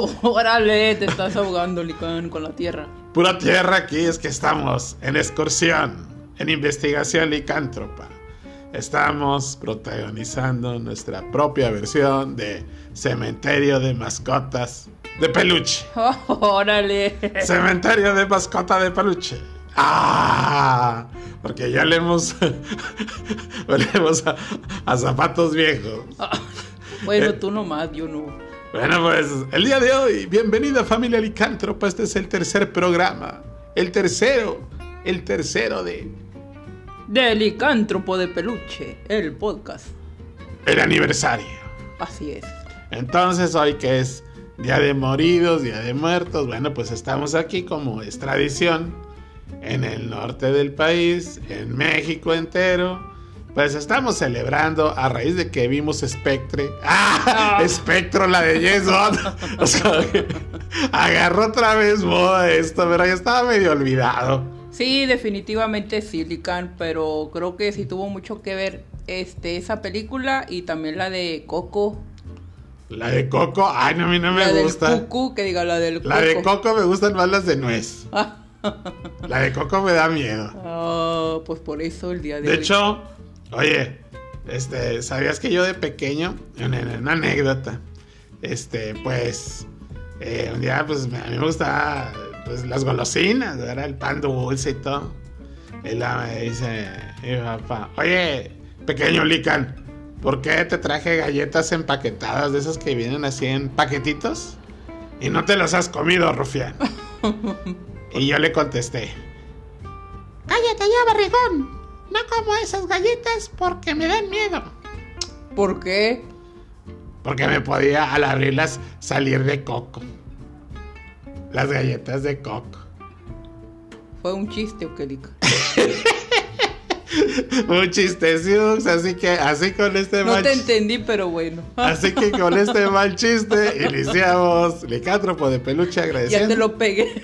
Órale, te estás ahogando, Licán, con la tierra. Pura tierra aquí es que estamos en excursión, en investigación licántropa. Estamos protagonizando nuestra propia versión de Cementerio de Mascotas de Peluche. Órale. Cementerio de Mascota de Peluche. ¡Ah! Porque ya le hemos. Volvemos a, a zapatos viejos. Bueno, Eh. tú nomás, yo no. Bueno, pues el día de hoy, bienvenida familia Licántropa. Este es el tercer programa. El tercero. El tercero de. De Licántropo de Peluche, el podcast. El aniversario. Así es. Entonces, hoy que es Día de Moridos, Día de Muertos, bueno, pues estamos aquí como es tradición en el norte del país, en México entero. Pues estamos celebrando a raíz de que vimos Spectre. ¡Ah! Spectro, la de James Bond. O sea, agarró otra vez moda esto, pero ya estaba medio olvidado. Sí, definitivamente sí, Licán, pero creo que sí tuvo mucho que ver este, esa película y también la de Coco. La de Coco, ay, no, a mí no me la gusta. del Cucu, que diga la del La de Coco. Me gustan más las de nuez. La de Coco me da miedo. Ah, pues por eso el día de, De hoy. hecho, oye, este, ¿sabías que yo de pequeño, en, en una anécdota, este, pues, eh, un día, pues, a mí me gustaba, pues, las golosinas, era el pan dulce y todo. Y la me dice, mi papá, oye, pequeño Lican, ¿por qué te traje galletas empaquetadas de esas que vienen así en paquetitos? Y no te las has comido, rufián. y yo le contesté, Cállate ya, barrigón. No como esas galletas porque me dan miedo. ¿Por qué? Porque me podía al abrirlas salir de coco. Las galletas de coco. ¿Fue un chiste o qué, Lican? Un chiste, Siux, así que así con este No mal te ch- entendí, pero bueno. Así que con este mal chiste iniciamos Licántropo de peluche ya agradeciendo. te lo pegué.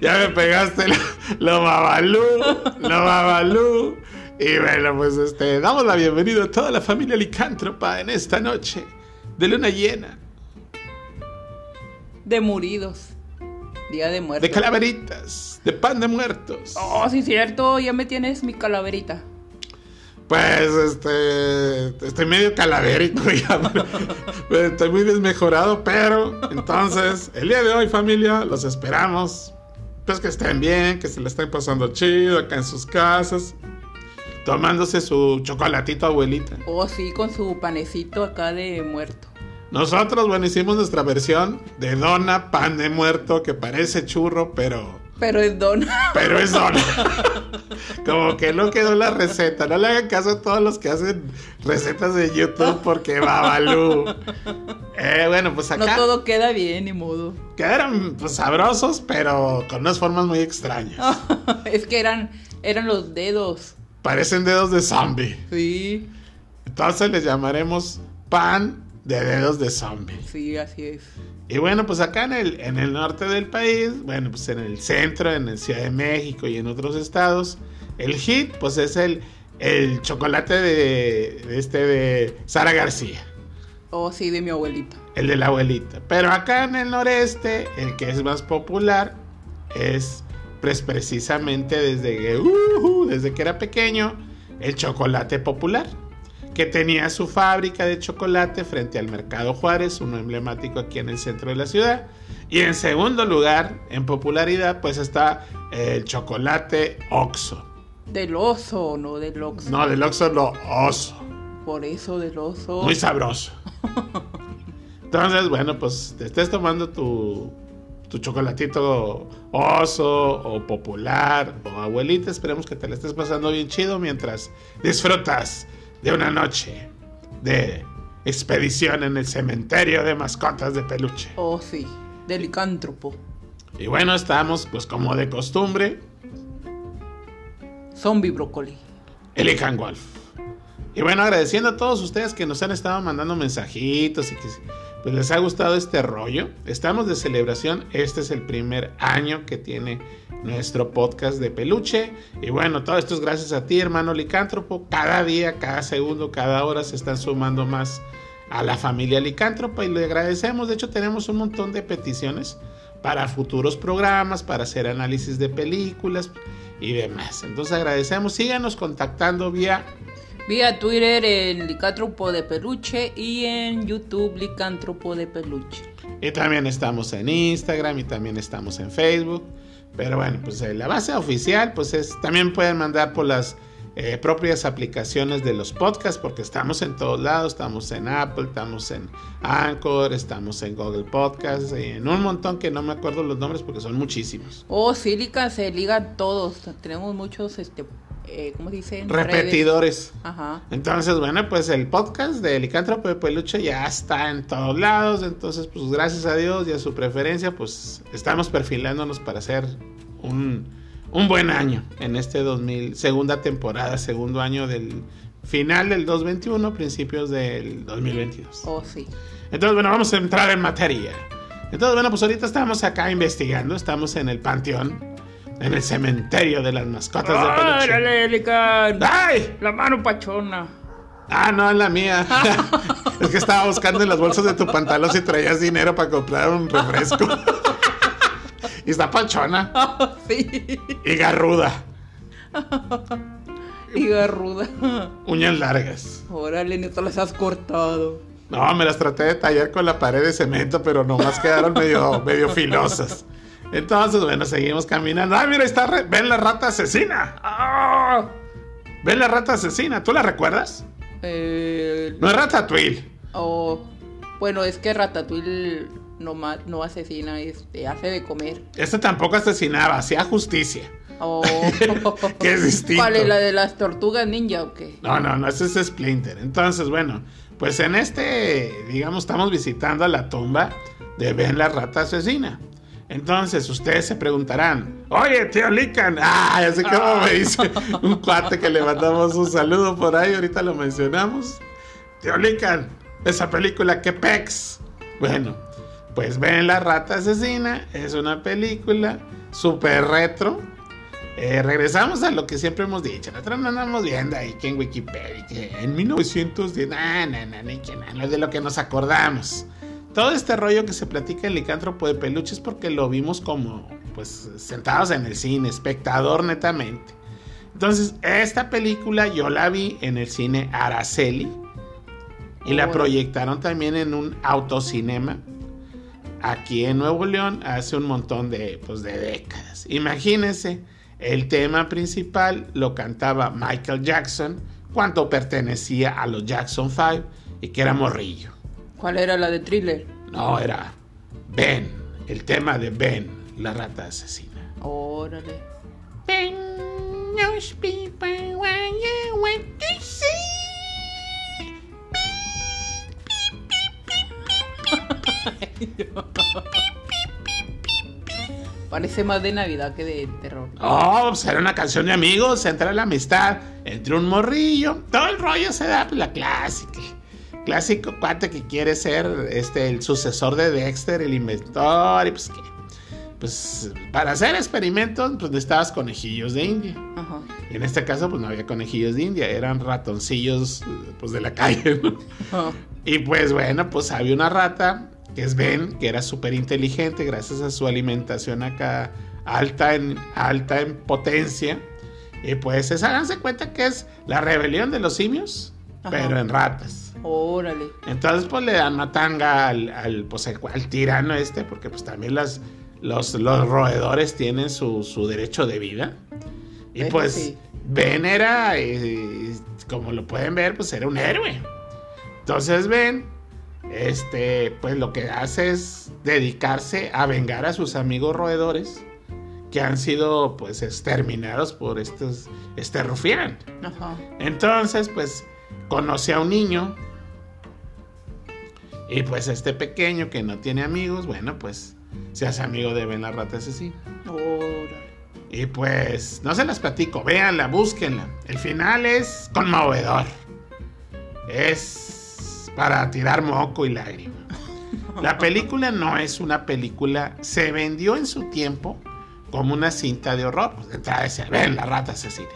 Ya me pegaste lo, lo babalú, lo babalú. Y bueno, pues este, damos la bienvenida a toda la familia licántropa en esta noche de luna llena, De muridos. Día de muertos. de calaveritas, de pan de muertos. Oh, sí, cierto. Ya me tienes mi calaverita. Pues este, estoy medio calavérico ya, estoy muy desmejorado, pero entonces, el día de hoy familia, los esperamos. Pues que estén bien, que se la estén pasando chido acá en sus casas, tomándose su chocolatito abuelita. Oh, sí, con su panecito acá de muerto. Nosotros, bueno, hicimos nuestra versión de dona, pan de muerto, que parece churro, pero, Pero es don. pero es dona. Como que no quedó la receta. No le hagan caso a todos los que hacen recetas de YouTube porque babalú. Eh, bueno, pues No acá todo queda bien, ni modo. quedaron pues, sabrosos, pero con unas formas muy extrañas. es que eran, eran los dedos. Parecen dedos de zombie. Sí, Entonces les llamaremos pan de dedos de zombie. sí, así es. Y bueno, pues acá en el, en el norte del país, bueno, pues en el centro, en el Ciudad de México y en otros estados, el hit, pues es el, el chocolate de, de este de Sara García, Oh, sí, de mi abuelita. el de la abuelita. Pero acá en el noreste, el que es más popular es pues precisamente desde que, uh, desde que era pequeño, el chocolate popular que tenía su fábrica de chocolate frente al Mercado Juárez, uno emblemático aquí en el centro de la ciudad. Y en segundo lugar, en popularidad, pues está el chocolate Oxo. Del oso, no del oxo. No, del Oxo no, Oso. Por eso del oso. Muy sabroso. Entonces, bueno, pues te estés tomando tu, tu chocolatito oso o popular o abuelita. Esperemos que te la estés pasando bien chido mientras disfrutas de una noche de expedición en el cementerio de mascotas de peluche. Oh, sí, del licántropo. Y bueno, estamos pues como de costumbre, Zombie brócoli. Elican Wolf. Y bueno, agradeciendo a todos ustedes que nos han estado mandando mensajitos y que pues, les ha gustado este rollo. Estamos de celebración. Este es el primer año que tiene nuestro podcast de peluche. Y bueno, todo esto es gracias a ti, hermano licántropo. Cada día, cada segundo, cada hora se están sumando más a la familia Licántropa y le agradecemos. De hecho, tenemos un montón de peticiones para futuros programas, para hacer análisis de películas y demás. Entonces agradecemos, síganos contactando vía... Vía Twitter en Licántropo de Peluche y en YouTube Licántropo de Peluche. Y también estamos en Instagram y también estamos en Facebook. Pero bueno, pues eh, la base oficial, pues es, también pueden mandar por las eh, propias aplicaciones de los podcasts, porque estamos en todos lados, estamos en Apple, estamos en Anchor, estamos en Google Podcasts, en un montón que no me acuerdo los nombres porque son muchísimos. Oh, Silica se liga todos, tenemos muchos, este, eh, ¿cómo dicen? Repetidores. Ajá. Entonces, bueno, pues el podcast de Licántropo de Peluche ya está en todos lados. Entonces, pues gracias a Dios y a su preferencia, pues estamos perfilándonos para hacer un, un buen año en este 2000, segunda temporada, segundo año del final del 2021, principios del 2022. Oh, sí. Entonces, bueno, vamos a entrar en materia. Entonces, bueno, pues ahorita estamos acá investigando, estamos en el panteón, en el cementerio de las mascotas de peluche. ¡Órale, Lican! ¡Ay! La mano pachona. Ah, no, la mía. es que estaba buscando en las bolsas de tu pantalón si traías dinero para comprar un refresco. y está panchona sí. y garruda. Y garruda. Uñas largas. Órale, neto, las has cortado. No, me las traté de tallar con la pared de cemento, pero nomás quedaron medio, medio filosas. Entonces, bueno, seguimos caminando. Ah, mira, está. re- Ven la rata asesina. ¡Ah! Ven la rata asesina. ¿Tú la recuerdas? Eh, No es Ratatouille. oh, bueno, es que Ratatouille no, ma- no asesina, este, hace de comer. Este tampoco asesinaba, hacía justicia. Oh. Que es distinto. ¿Cuál es la de las tortugas ninja o qué? No, no, no, ese es Splinter. Entonces, bueno, pues en este, digamos, estamos visitando la tumba de Ben la rata asesina. Entonces, ustedes se preguntarán, oye, tío Lican, ah, así como me dice un cuate que le mandamos un saludo por ahí, ahorita lo mencionamos. Tío Lican, esa película, que pex. Bueno, pues Ben la rata asesina, es una película súper retro. Eh, regresamos a lo que siempre hemos dicho. Nosotros no andamos viendo ahí que en Wikipedia, que en 1910, nah, nah, nah, ni que nada, de lo que nos acordamos. Todo este rollo que se platica en Licántropo de Peluche es porque lo vimos como, pues, sentados en el cine, espectador netamente. Entonces, esta película yo la vi en el cine Araceli y la proyectaron también en un autocinema aquí en Nuevo León hace un montón de, pues, de décadas. Imagínense, el tema principal lo cantaba Michael Jackson cuando pertenecía a los Jackson 5 y que era morrillo. ¿Cuál era la de thriller? No, era Ben, el tema de Ben, la rata asesina. Órale. Ben knows people what you want to see. Parece más de Navidad que de terror. Oh, pues era una canción de amigos, entra la amistad entre un morrillo. Todo el rollo se da pues, la clásica. Clásico cuate que quiere ser este el sucesor de Dexter, el inventor, y pues que. Pues para hacer experimentos, pues necesitabas conejillos de India. Ajá. Y en este caso, pues no había conejillos de India, eran ratoncillos pues de la calle. ¿no? Y pues bueno, pues había una rata, que es Ben, que era súper inteligente gracias a su alimentación acá alta en, alta en potencia. Y pues es, háganse cuenta que es la rebelión de los simios, Ajá. pero en ratas. Órale. Entonces pues le dan matanga al, al, pues, al, tirano este, porque pues también las, los, los roedores tienen su, su derecho de vida. Y pues sí. Ben era, eh, como lo pueden ver, pues era un héroe. Entonces Ben, este, pues lo que hace es dedicarse a vengar a sus amigos roedores que han sido pues exterminados por estos, este rufián. Ajá. Entonces, pues conoce a un niño. Y pues este pequeño que no tiene amigos, bueno, pues se hace amigo de Ben la rata asesina. Órale. Y pues, no se las platico, véanla, búsquenla. El final es conmovedor. Es para tirar moco y lágrima. La película no es una película, se vendió en su tiempo como una cinta de horror. Pues de entrada decía, ven la rata asesina.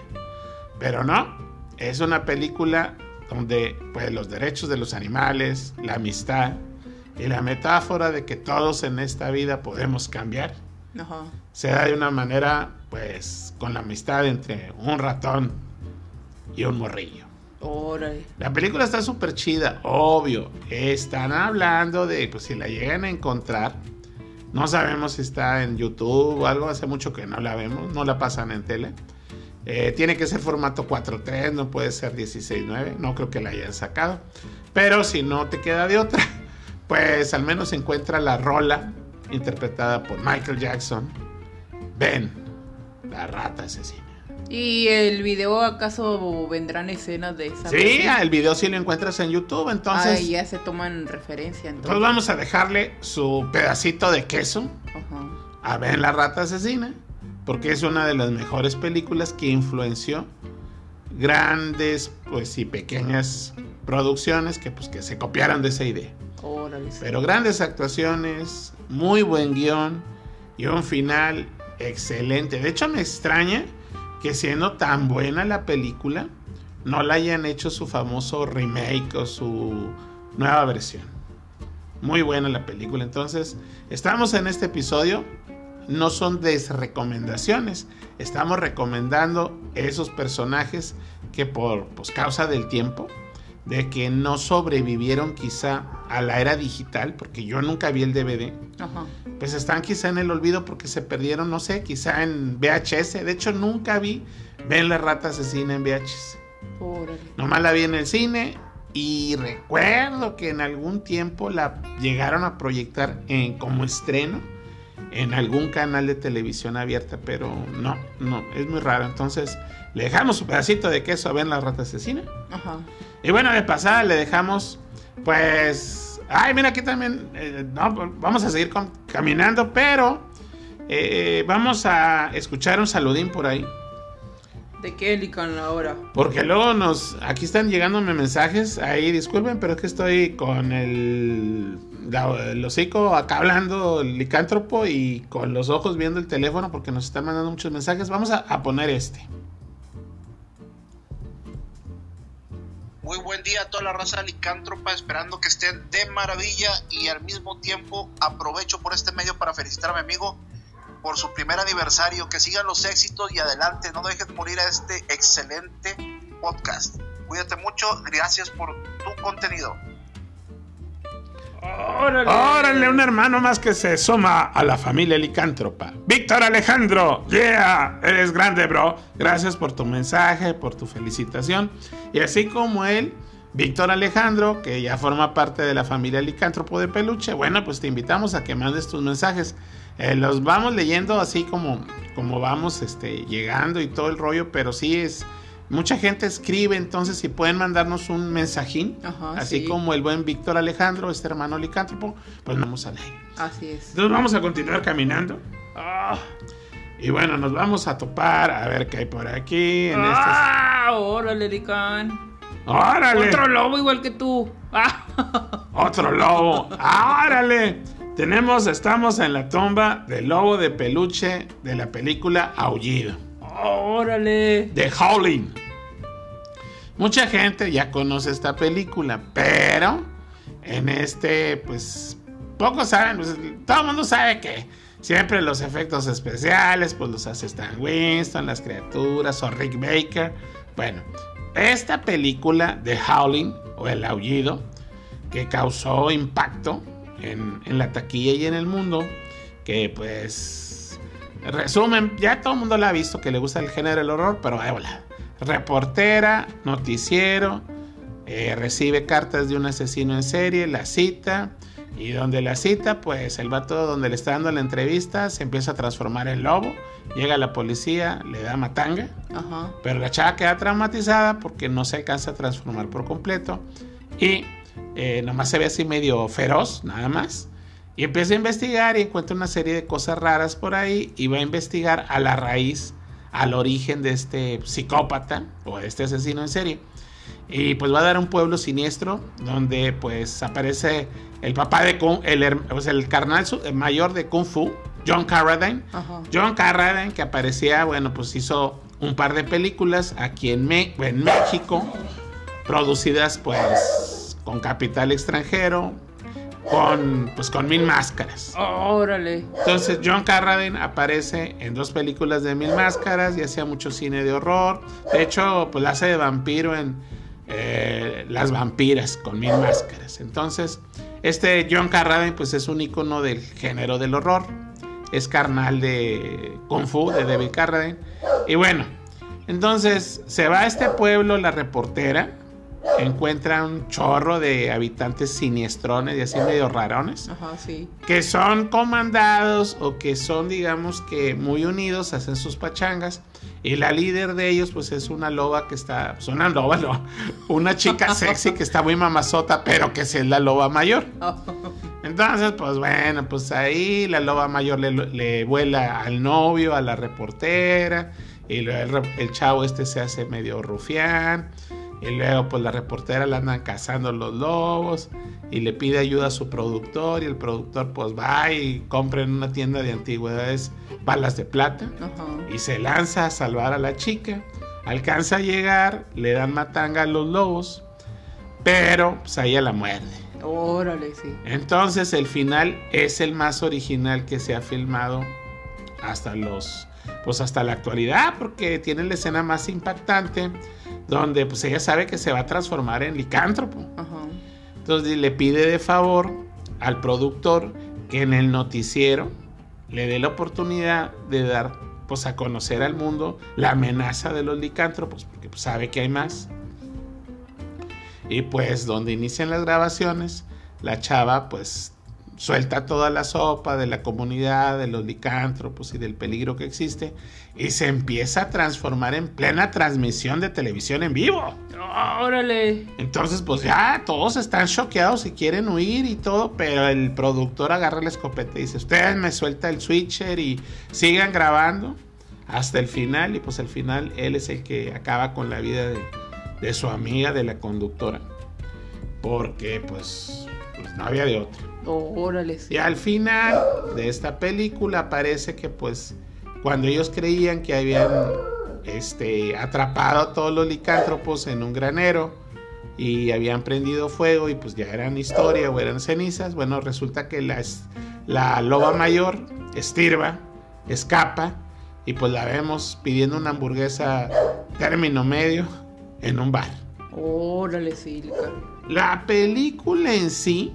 Pero no, es una película donde pues los derechos de los animales, la amistad y la metáfora de que todos en esta vida podemos cambiar, se da de una manera pues con la amistad entre un ratón y un morrillo. La película está súper chida, obvio. Están hablando de, pues si la llegan a encontrar, no sabemos si está en YouTube o algo, hace mucho que no la vemos, no la pasan en tele. Eh, tiene que ser formato 4.3, no puede ser 16.9, no creo que la hayan sacado. Pero si no te queda de otra, pues al menos encuentra la rola interpretada por Michael Jackson. Ben, la rata asesina. ¿Y el video acaso vendrán escenas de esa? Sí, el video sí lo encuentras en YouTube, entonces... Ah, ya se toman referencia entonces. Pues vamos a dejarle su pedacito de queso a Ben la rata asesina, porque es una de las mejores películas que influenció grandes pues y pequeñas producciones que pues que se copiaron de esa idea. Pero grandes actuaciones, muy buen guion y un final excelente. De hecho me extraña que siendo tan buena la película, no la hayan hecho su famoso remake o su nueva versión. Muy buena la película. Entonces, estamos en este episodio. No son desrecomendaciones. Estamos recomendando esos personajes que por pues, causa del tiempo, de que no sobrevivieron quizá a la era digital, porque yo nunca vi el DVD, pues están quizá en el olvido porque se perdieron, no sé, quizá en VHS. De hecho, nunca vi Ven la rata asesina en VHS. Nomás la vi en el cine y recuerdo que en algún tiempo la llegaron a proyectar en, como estreno en algún canal de televisión abierta, pero no, no, es muy raro. Entonces, le dejamos un pedacito de queso a Ven la rata asesina. Y bueno, de pasada le dejamos, pues Ay, mira, aquí también. Eh, vamos a seguir caminando, pero eh, vamos a escuchar un saludín por ahí. ¿De qué, la ahora? Porque luego nos. Aquí están llegándome mensajes. Ahí, disculpen, pero es que estoy con el. El hocico acá hablando, el licántropo, y con los ojos viendo el teléfono porque nos están mandando muchos mensajes. Vamos a poner este. Muy buen día a toda la raza licántropa, esperando que estén de maravilla y al mismo tiempo aprovecho por este medio para felicitar a mi amigo por su primer aniversario, que sigan los éxitos y adelante, no dejen morir a este excelente podcast. Cuídate mucho, gracias por tu contenido. Órale. un hermano más que se suma a la familia licántropa. Víctor Alejandro, yeah, eres grande, bro. Gracias por tu mensaje, por tu felicitación. Y así como él, Víctor Alejandro, que ya forma parte de la familia licántropo de peluche, bueno, pues te invitamos a que mandes tus mensajes. Eh, los vamos leyendo así como, como vamos este, llegando y todo el rollo, pero sí es Mucha gente escribe, entonces si pueden mandarnos un mensajín, así como el buen Víctor Alejandro, este hermano licántropo, pues vamos a leer. Así es. Entonces vamos a continuar caminando. Ah, y bueno, nos vamos a topar a ver qué hay por aquí. En ¡Ah! ¡Órale, Licán! ¡Órale! Otro lobo igual que tú. Otro lobo. ¡Órale! Tenemos, estamos en la tumba del lobo de peluche de la película Aullido. ¡Órale! The Howling. Mucha gente ya conoce esta película, pero en este, pues, pocos saben, pues, todo el mundo sabe que siempre los efectos especiales, pues los hace Stan Winston, las criaturas o Rick Baker. Bueno, esta película The Howling o El Aullido, que causó impacto en la taquilla y en el mundo, que pues Resumen, ya todo el mundo la ha visto que le gusta el género del horror, pero hola. Reportera, noticiero, eh, recibe cartas de un asesino en serie, la cita, y donde la cita, pues el vato donde le está dando la entrevista se empieza a transformar en lobo, llega la policía, le da matanga, pero la chava queda traumatizada porque no se alcanza a transformar por completo, y eh, nomás se ve así medio feroz, nada más. Y empieza a investigar y encuentra una serie de cosas raras por ahí y va a investigar a la raíz, al origen de este psicópata o de este asesino en serie. Y pues va a dar un pueblo siniestro donde pues aparece el papá de Kung, el, pues el carnal mayor de Kung Fu, John Carradine. John Carradine que aparecía, bueno, pues hizo un par de películas aquí en, en México producidas pues con capital extranjero, con pues con mil máscaras. Órale. Entonces John Carradine aparece en dos películas de mil máscaras y hacía mucho cine de horror. De hecho, pues la hace de vampiro en eh, Las vampiras con mil máscaras. Entonces, este John Carradine pues es un icono del género del horror. Es carnal de Kung Fu, de David Carradine. Y bueno, entonces se va a este pueblo la reportera encuentra un chorro de habitantes siniestrones y así medio rarones. Ajá, sí. Que son comandados o que son, digamos que muy unidos, hacen sus pachangas. Y la líder de ellos, pues es una loba que está, pues una loba, no, una chica sexy que está muy mamazota, pero que es la loba mayor. Entonces, pues bueno, pues ahí la loba mayor le, le vuela al novio, a la reportera, y el, el chavo este se hace medio rufián. Y luego pues la reportera la andan cazando los lobos y le pide ayuda a su productor y el productor pues va y compra en una tienda de antigüedades balas de plata y se lanza a salvar a la chica. Alcanza a llegar, le dan matanga a los lobos, pero pues a ella la muerde. Órale, sí. Entonces el final es el más original que se ha filmado hasta los pues hasta la actualidad porque tiene la escena más impactante donde pues ella sabe que se va a transformar en licántropo. Ajá. Entonces le pide de favor al productor que en el noticiero le dé la oportunidad de dar pues a conocer al mundo la amenaza de los licántropos porque pues, sabe que hay más. Y pues donde inician las grabaciones, la chava pues suelta toda la sopa de la comunidad, de los licántropos y del peligro que existe y se empieza a transformar en plena transmisión de televisión en vivo. Órale. Entonces, pues ya todos están choqueados y quieren huir y todo, pero el productor agarra la escopeta y dice, ustedes me suelta el switcher y sigan grabando hasta el final y pues al final él es el que acaba con la vida de, de su amiga, de la conductora, porque pues, pues no había de otra. Órale. Y al final de esta película parece que pues cuando ellos creían que habían este, atrapado a todos los licántropos en un granero y habían prendido fuego y pues ya eran historia o eran cenizas, bueno, resulta que la, la loba mayor, Estirba, escapa y pues la vemos pidiendo una hamburguesa término medio en un bar. Órale, sí. La película en sí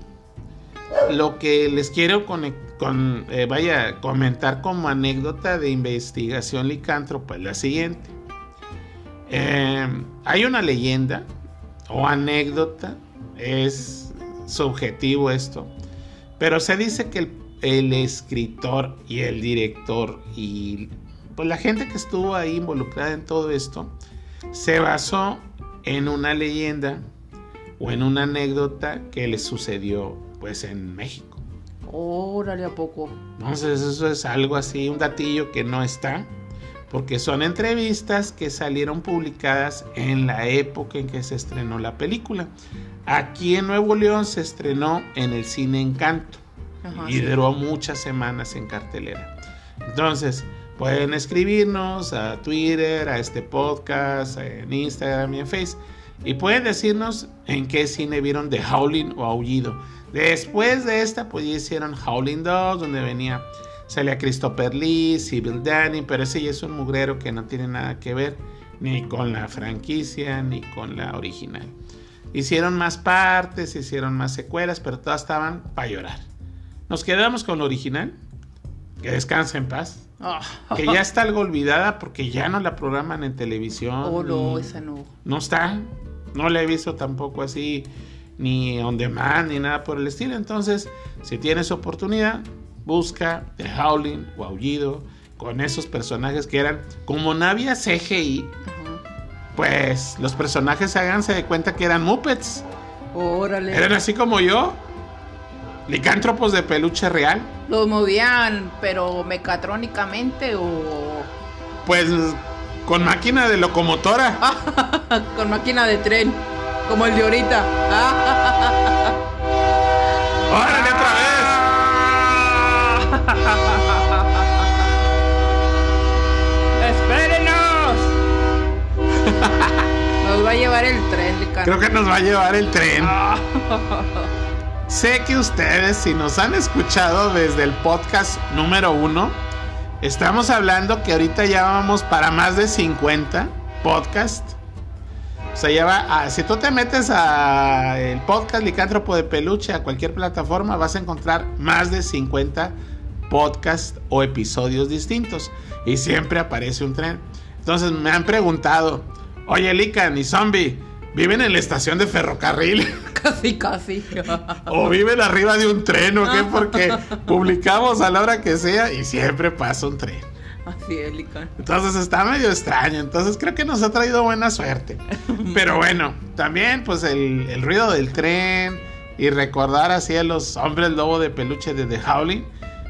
lo que les quiero con, eh, vaya, comentar como anécdota de investigación licántropa es la siguiente. Eh, hay una leyenda o anécdota, es subjetivo esto, pero se dice que el, el escritor y el director y pues la gente que estuvo ahí involucrada en todo esto se basó en una leyenda o en una anécdota que le sucedió pues en México. Órale, ¿a poco? Entonces eso es algo así, un datillo que no está, porque son entrevistas que salieron publicadas en la época en que se estrenó la película. Aquí en Nuevo León se estrenó en el cine Encanto Ajá, y sí. duró muchas semanas en cartelera. Entonces, pueden escribirnos a Twitter, a este podcast, en Instagram y en Facebook. Y pueden decirnos en qué cine vieron The Howling o Aullido. Después de esta, pues ya hicieron Howling 2, donde venía, salía Christopher Lee, Sybil Danny, pero ese ya es un mugrero que no tiene nada que ver ni con la franquicia ni con la original. Hicieron más partes, hicieron más secuelas, pero todas estaban para llorar. Nos quedamos con la original, que descansa en paz. Oh. Que ya está algo olvidada porque ya no la programan en televisión. Oh, no, esa no. No está. No la he visto tampoco así ni on demand, ni nada por el estilo. Entonces, si tienes oportunidad, busca The Howling o Aullido con esos personajes que eran, como no había CGI, pues los personajes háganse de cuenta que eran Muppets. Órale. Eran así como yo, licántropos de peluche real. ¿Los movían, pero mecatrónicamente o.? Pues con máquina de locomotora. con máquina de tren. Como el de ahorita. ¡Órale otra vez! ¡Espérenos! Nos va a llevar el tren, Lican. Creo que nos va a llevar el tren. Sé que ustedes, si nos han escuchado desde el podcast número uno, estamos hablando que ahorita ya vamos para más de 50 podcasts. O sea, ya va, a- si tú te metes a el podcast Licántropo de Peluche, a cualquier plataforma, vas a encontrar más de 50 podcasts o episodios distintos. Y siempre aparece un tren. Entonces me han preguntado, oye Lican y Zombie, ¿viven en la estación de ferrocarril? Casi, casi. ¿O viven arriba de un tren o qué? Porque publicamos a la hora que sea y siempre pasa un tren. Así es, Lican. Entonces está medio extraño. Entonces creo que nos ha traído buena suerte. Pero bueno, también pues el, el ruido del tren y recordar así a los hombres lobo de peluche de The Howling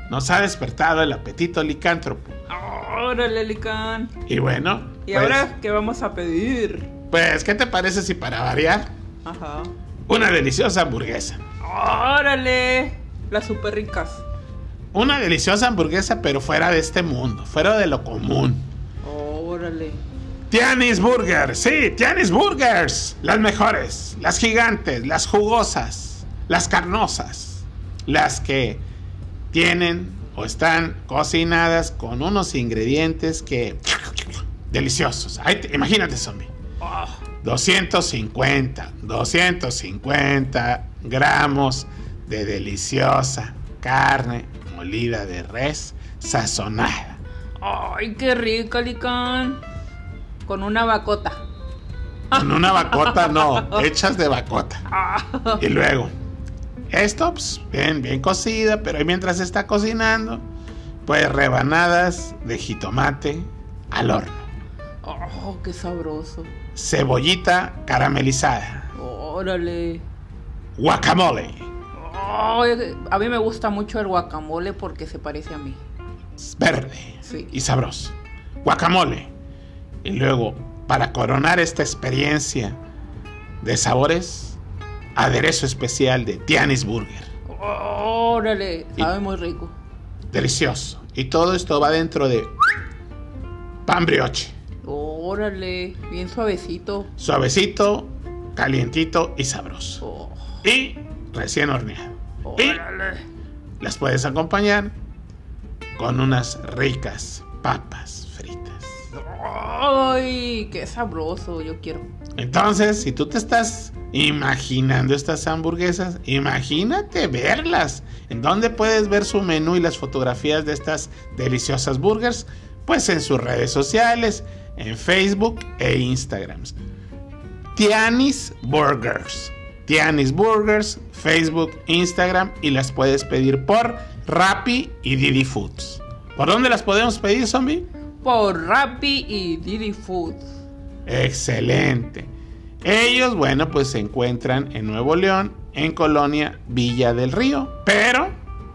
nos ha despertado el apetito licántropo. Órale, Lican. Y bueno, ¿Y pues, ahora qué vamos a pedir? pues, ¿qué te parece si para variar Ajá. una deliciosa hamburguesa? Órale. Las super ricas. Una deliciosa hamburguesa pero fuera de este mundo, fuera de lo común. Órale. Tianis Burgers, sí, Tianis Burgers. Las mejores, las gigantes, las jugosas, las carnosas. Las que tienen o están cocinadas con unos ingredientes que... Deliciosos. Ahí te- imagínate, zombie. 250, 250 gramos de deliciosa carne molida de res sazonada. Ay, qué rica, Lican. Con una bacota. Con una bacota no, hechas de bacota. Y luego, esto, pues, bien, bien cocida, pero ahí mientras está cocinando, pues rebanadas de jitomate al horno. Oh, qué sabroso. Cebollita caramelizada. Órale. Guacamole. A mí me gusta mucho el guacamole porque se parece a mí. Verde Sí. y sabroso. Guacamole. Y luego, para coronar esta experiencia de sabores, aderezo especial de Tianis Burger. Órale. Y- Sabe muy rico. Delicioso. Y todo esto va dentro de pan brioche. Órale. Bien suavecito. Suavecito, calientito y sabroso. Oh, Y recién horneado. Y las puedes acompañar con unas ricas papas fritas. Ay, qué sabroso. Yo quiero. Entonces, si tú te estás imaginando estas hamburguesas, imagínate verlas. ¿En dónde puedes ver su menú y las fotografías de estas deliciosas burgers? Pues en sus redes sociales, en Facebook e Instagram. Tianis Burgers. Tianis Burgers, Facebook, Instagram y las puedes pedir por Rappi y Didi Foods. ¿Por dónde las podemos pedir, zombie? Por Rappi y Didi Food. Excelente. Ellos, bueno, pues se encuentran en Nuevo León, en Colonia Villa del Río. Pero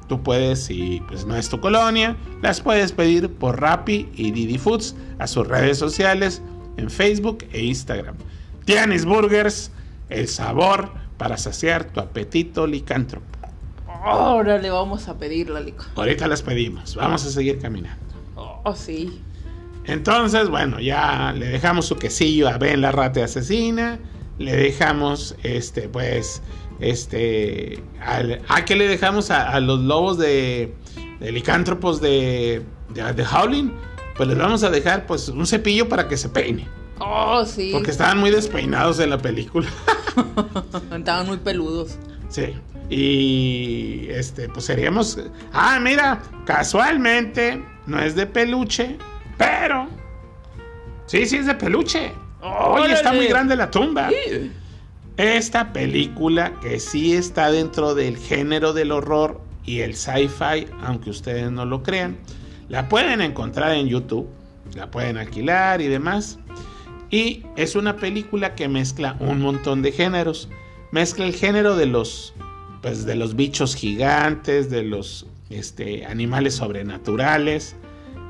tú puedes, si pues no es tu colonia, las puedes pedir por Rappi y Didi Foods a sus redes sociales en Facebook e Instagram. Tianis Burgers, el sabor para saciar tu apetito licántropo. Órale, vamos a pedirla, Lica. Ahorita las pedimos, vamos a seguir caminando. Oh, sí. Entonces, bueno, ya le dejamos su quesillo a Ben la rata asesina. Le dejamos, este, pues, este, al- ¿a qué le dejamos a, a los lobos de, de licántropos de, de, de Howling? Pues les vamos a dejar, pues, un cepillo para que se peine. Oh, sí. Porque estaban muy despeinados en la película. Estaban muy peludos. Sí. Y este, pues seríamos. Ah, mira, casualmente no es de peluche, pero. Sí, sí es de peluche. Oye, está muy grande la tumba. Esta película que sí está dentro del género del horror y el sci-fi, aunque ustedes no lo crean, la pueden encontrar en YouTube, la pueden alquilar y demás. Y es una película que mezcla un montón de géneros. Mezcla el género de los, pues, de los bichos gigantes, de los este, animales sobrenaturales,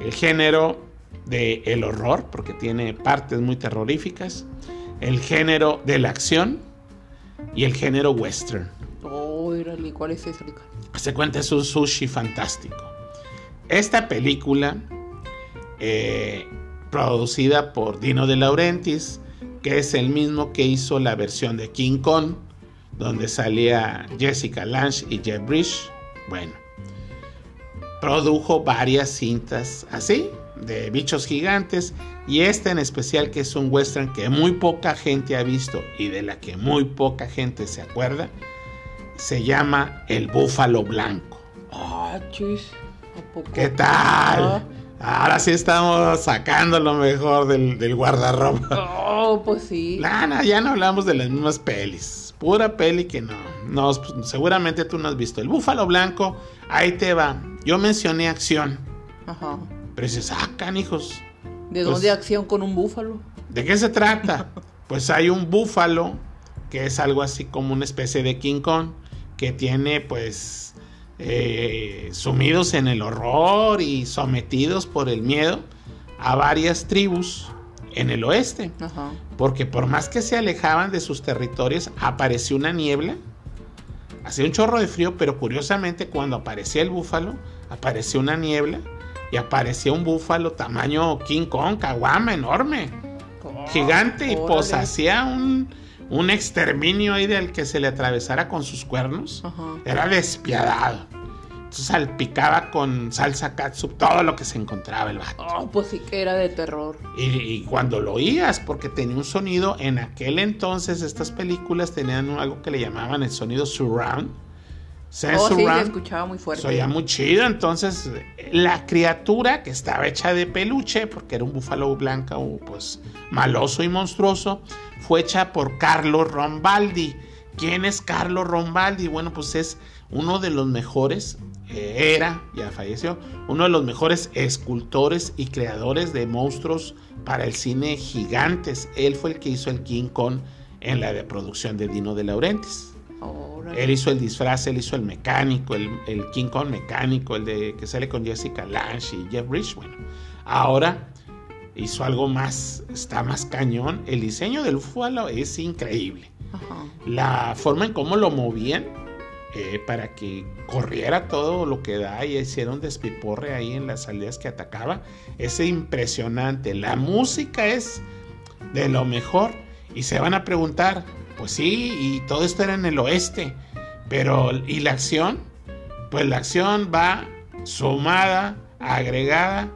el género de el horror, porque tiene partes muy terroríficas, el género de la acción y el género western. Órale, ¿cuál es ese, Lica? Se cuenta es un sushi fantástico. Esta película, eh, producida por Dino De Laurentiis que es el mismo que hizo la versión de King Kong, donde salía Jessica Lange y Jeff Bridges. Bueno, produjo varias cintas así, de bichos gigantes, y esta en especial que es un western que muy poca gente ha visto y de la que muy poca gente se acuerda, se llama El Búfalo Blanco. Ah, chis. ¿Qué tal? Ahora sí estamos sacando lo mejor del, del guardarropa. Oh, pues sí. Lana, ya no hablamos de las mismas pelis. Pura peli que no. no. Seguramente tú no has visto. El Búfalo Blanco, ahí te va. Yo mencioné acción. Ajá. Pero dices, ah, canijos. ¿De Pues- dónde acción con un búfalo? ¿De qué se trata? pues hay un búfalo que es algo así como una especie de King Kong que tiene pues eh, sumidos en el horror y sometidos por el miedo a varias tribus en el oeste. Porque por más que se alejaban de sus territorios, apareció una niebla. Hacía un chorro de frío, pero curiosamente cuando aparecía el búfalo, apareció una niebla y aparecía un búfalo tamaño King Kong, caguama, enorme, gigante, y pues hacía un, un exterminio ahí del que se le atravesara con sus cuernos. Ajá. Era despiadado. Entonces salpicaba con salsa katsup todo lo que se encontraba el vato. Oh, pues sí que era de terror. Y, y cuando lo oías, porque tenía un sonido, en aquel entonces estas películas tenían algo que le llamaban el sonido surround. Oh, sí, se surround. escuchaba muy fuerte. Se oía muy chido. Entonces, la criatura que estaba hecha de peluche, porque era un búfalo blanco, pues maloso y monstruoso, fue hecha por Carlo Rombaldi. ¿Quién es Carlo Rombaldi? Bueno, pues es uno de los mejores, eh, era, ya falleció, uno de los mejores escultores y creadores de monstruos para el cine gigantes. Él fue el que hizo el King Kong en la de producción de Dino de Laurentiis. Él hizo el disfraz, él hizo el mecánico, el, el King Kong mecánico, el de que sale con Jessica Lange y Jeff Bridges. Bueno, ahora hizo algo más, está más cañón. El diseño del búfalo es increíble. Ajá. La forma en cómo lo movían eh, para que corriera todo lo que da y hiciera un despiporre ahí en las aldeas que atacaba es impresionante. La música es de lo mejor y se van a preguntar, pues sí, y todo esto era en el oeste, pero ¿y la acción? Pues la acción va sumada, agregada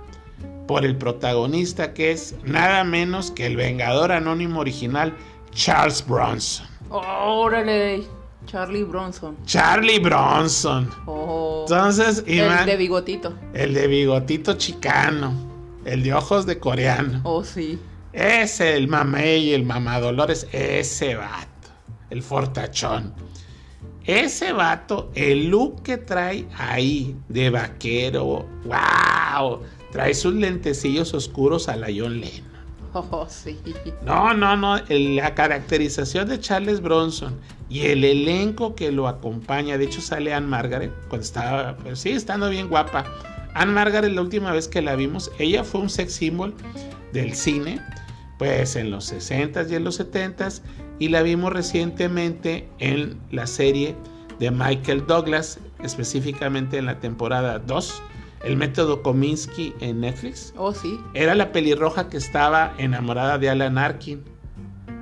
por el protagonista que es nada menos que el Vengador Anónimo original, Charles Bronson. Órale, Charlie Bronson. Charlie Bronson. Oh. Entonces, el Iván, de bigotito. el de bigotito chicano, el de ojos de coreano. Oh, sí. Ese, el mamey, el mamadolores, ese vato, el fortachón. Ese vato, el look que trae ahí de vaquero, wow, trae sus lentecillos oscuros a la John Lennon. Oh, sí. No, no, no, la caracterización de Charles Bronson y el elenco que lo acompaña, de hecho sale Anne Margaret, cuando estaba, pues sí, estando bien guapa. Anne Margaret, la última vez que la vimos, ella fue un sex symbol del cine, pues en los 60s y en los 70s, y la vimos recientemente en la serie de Michael Douglas, específicamente en la temporada 2, El método Kominsky en Netflix. Oh, sí. Era la pelirroja que estaba enamorada de Alan Arkin,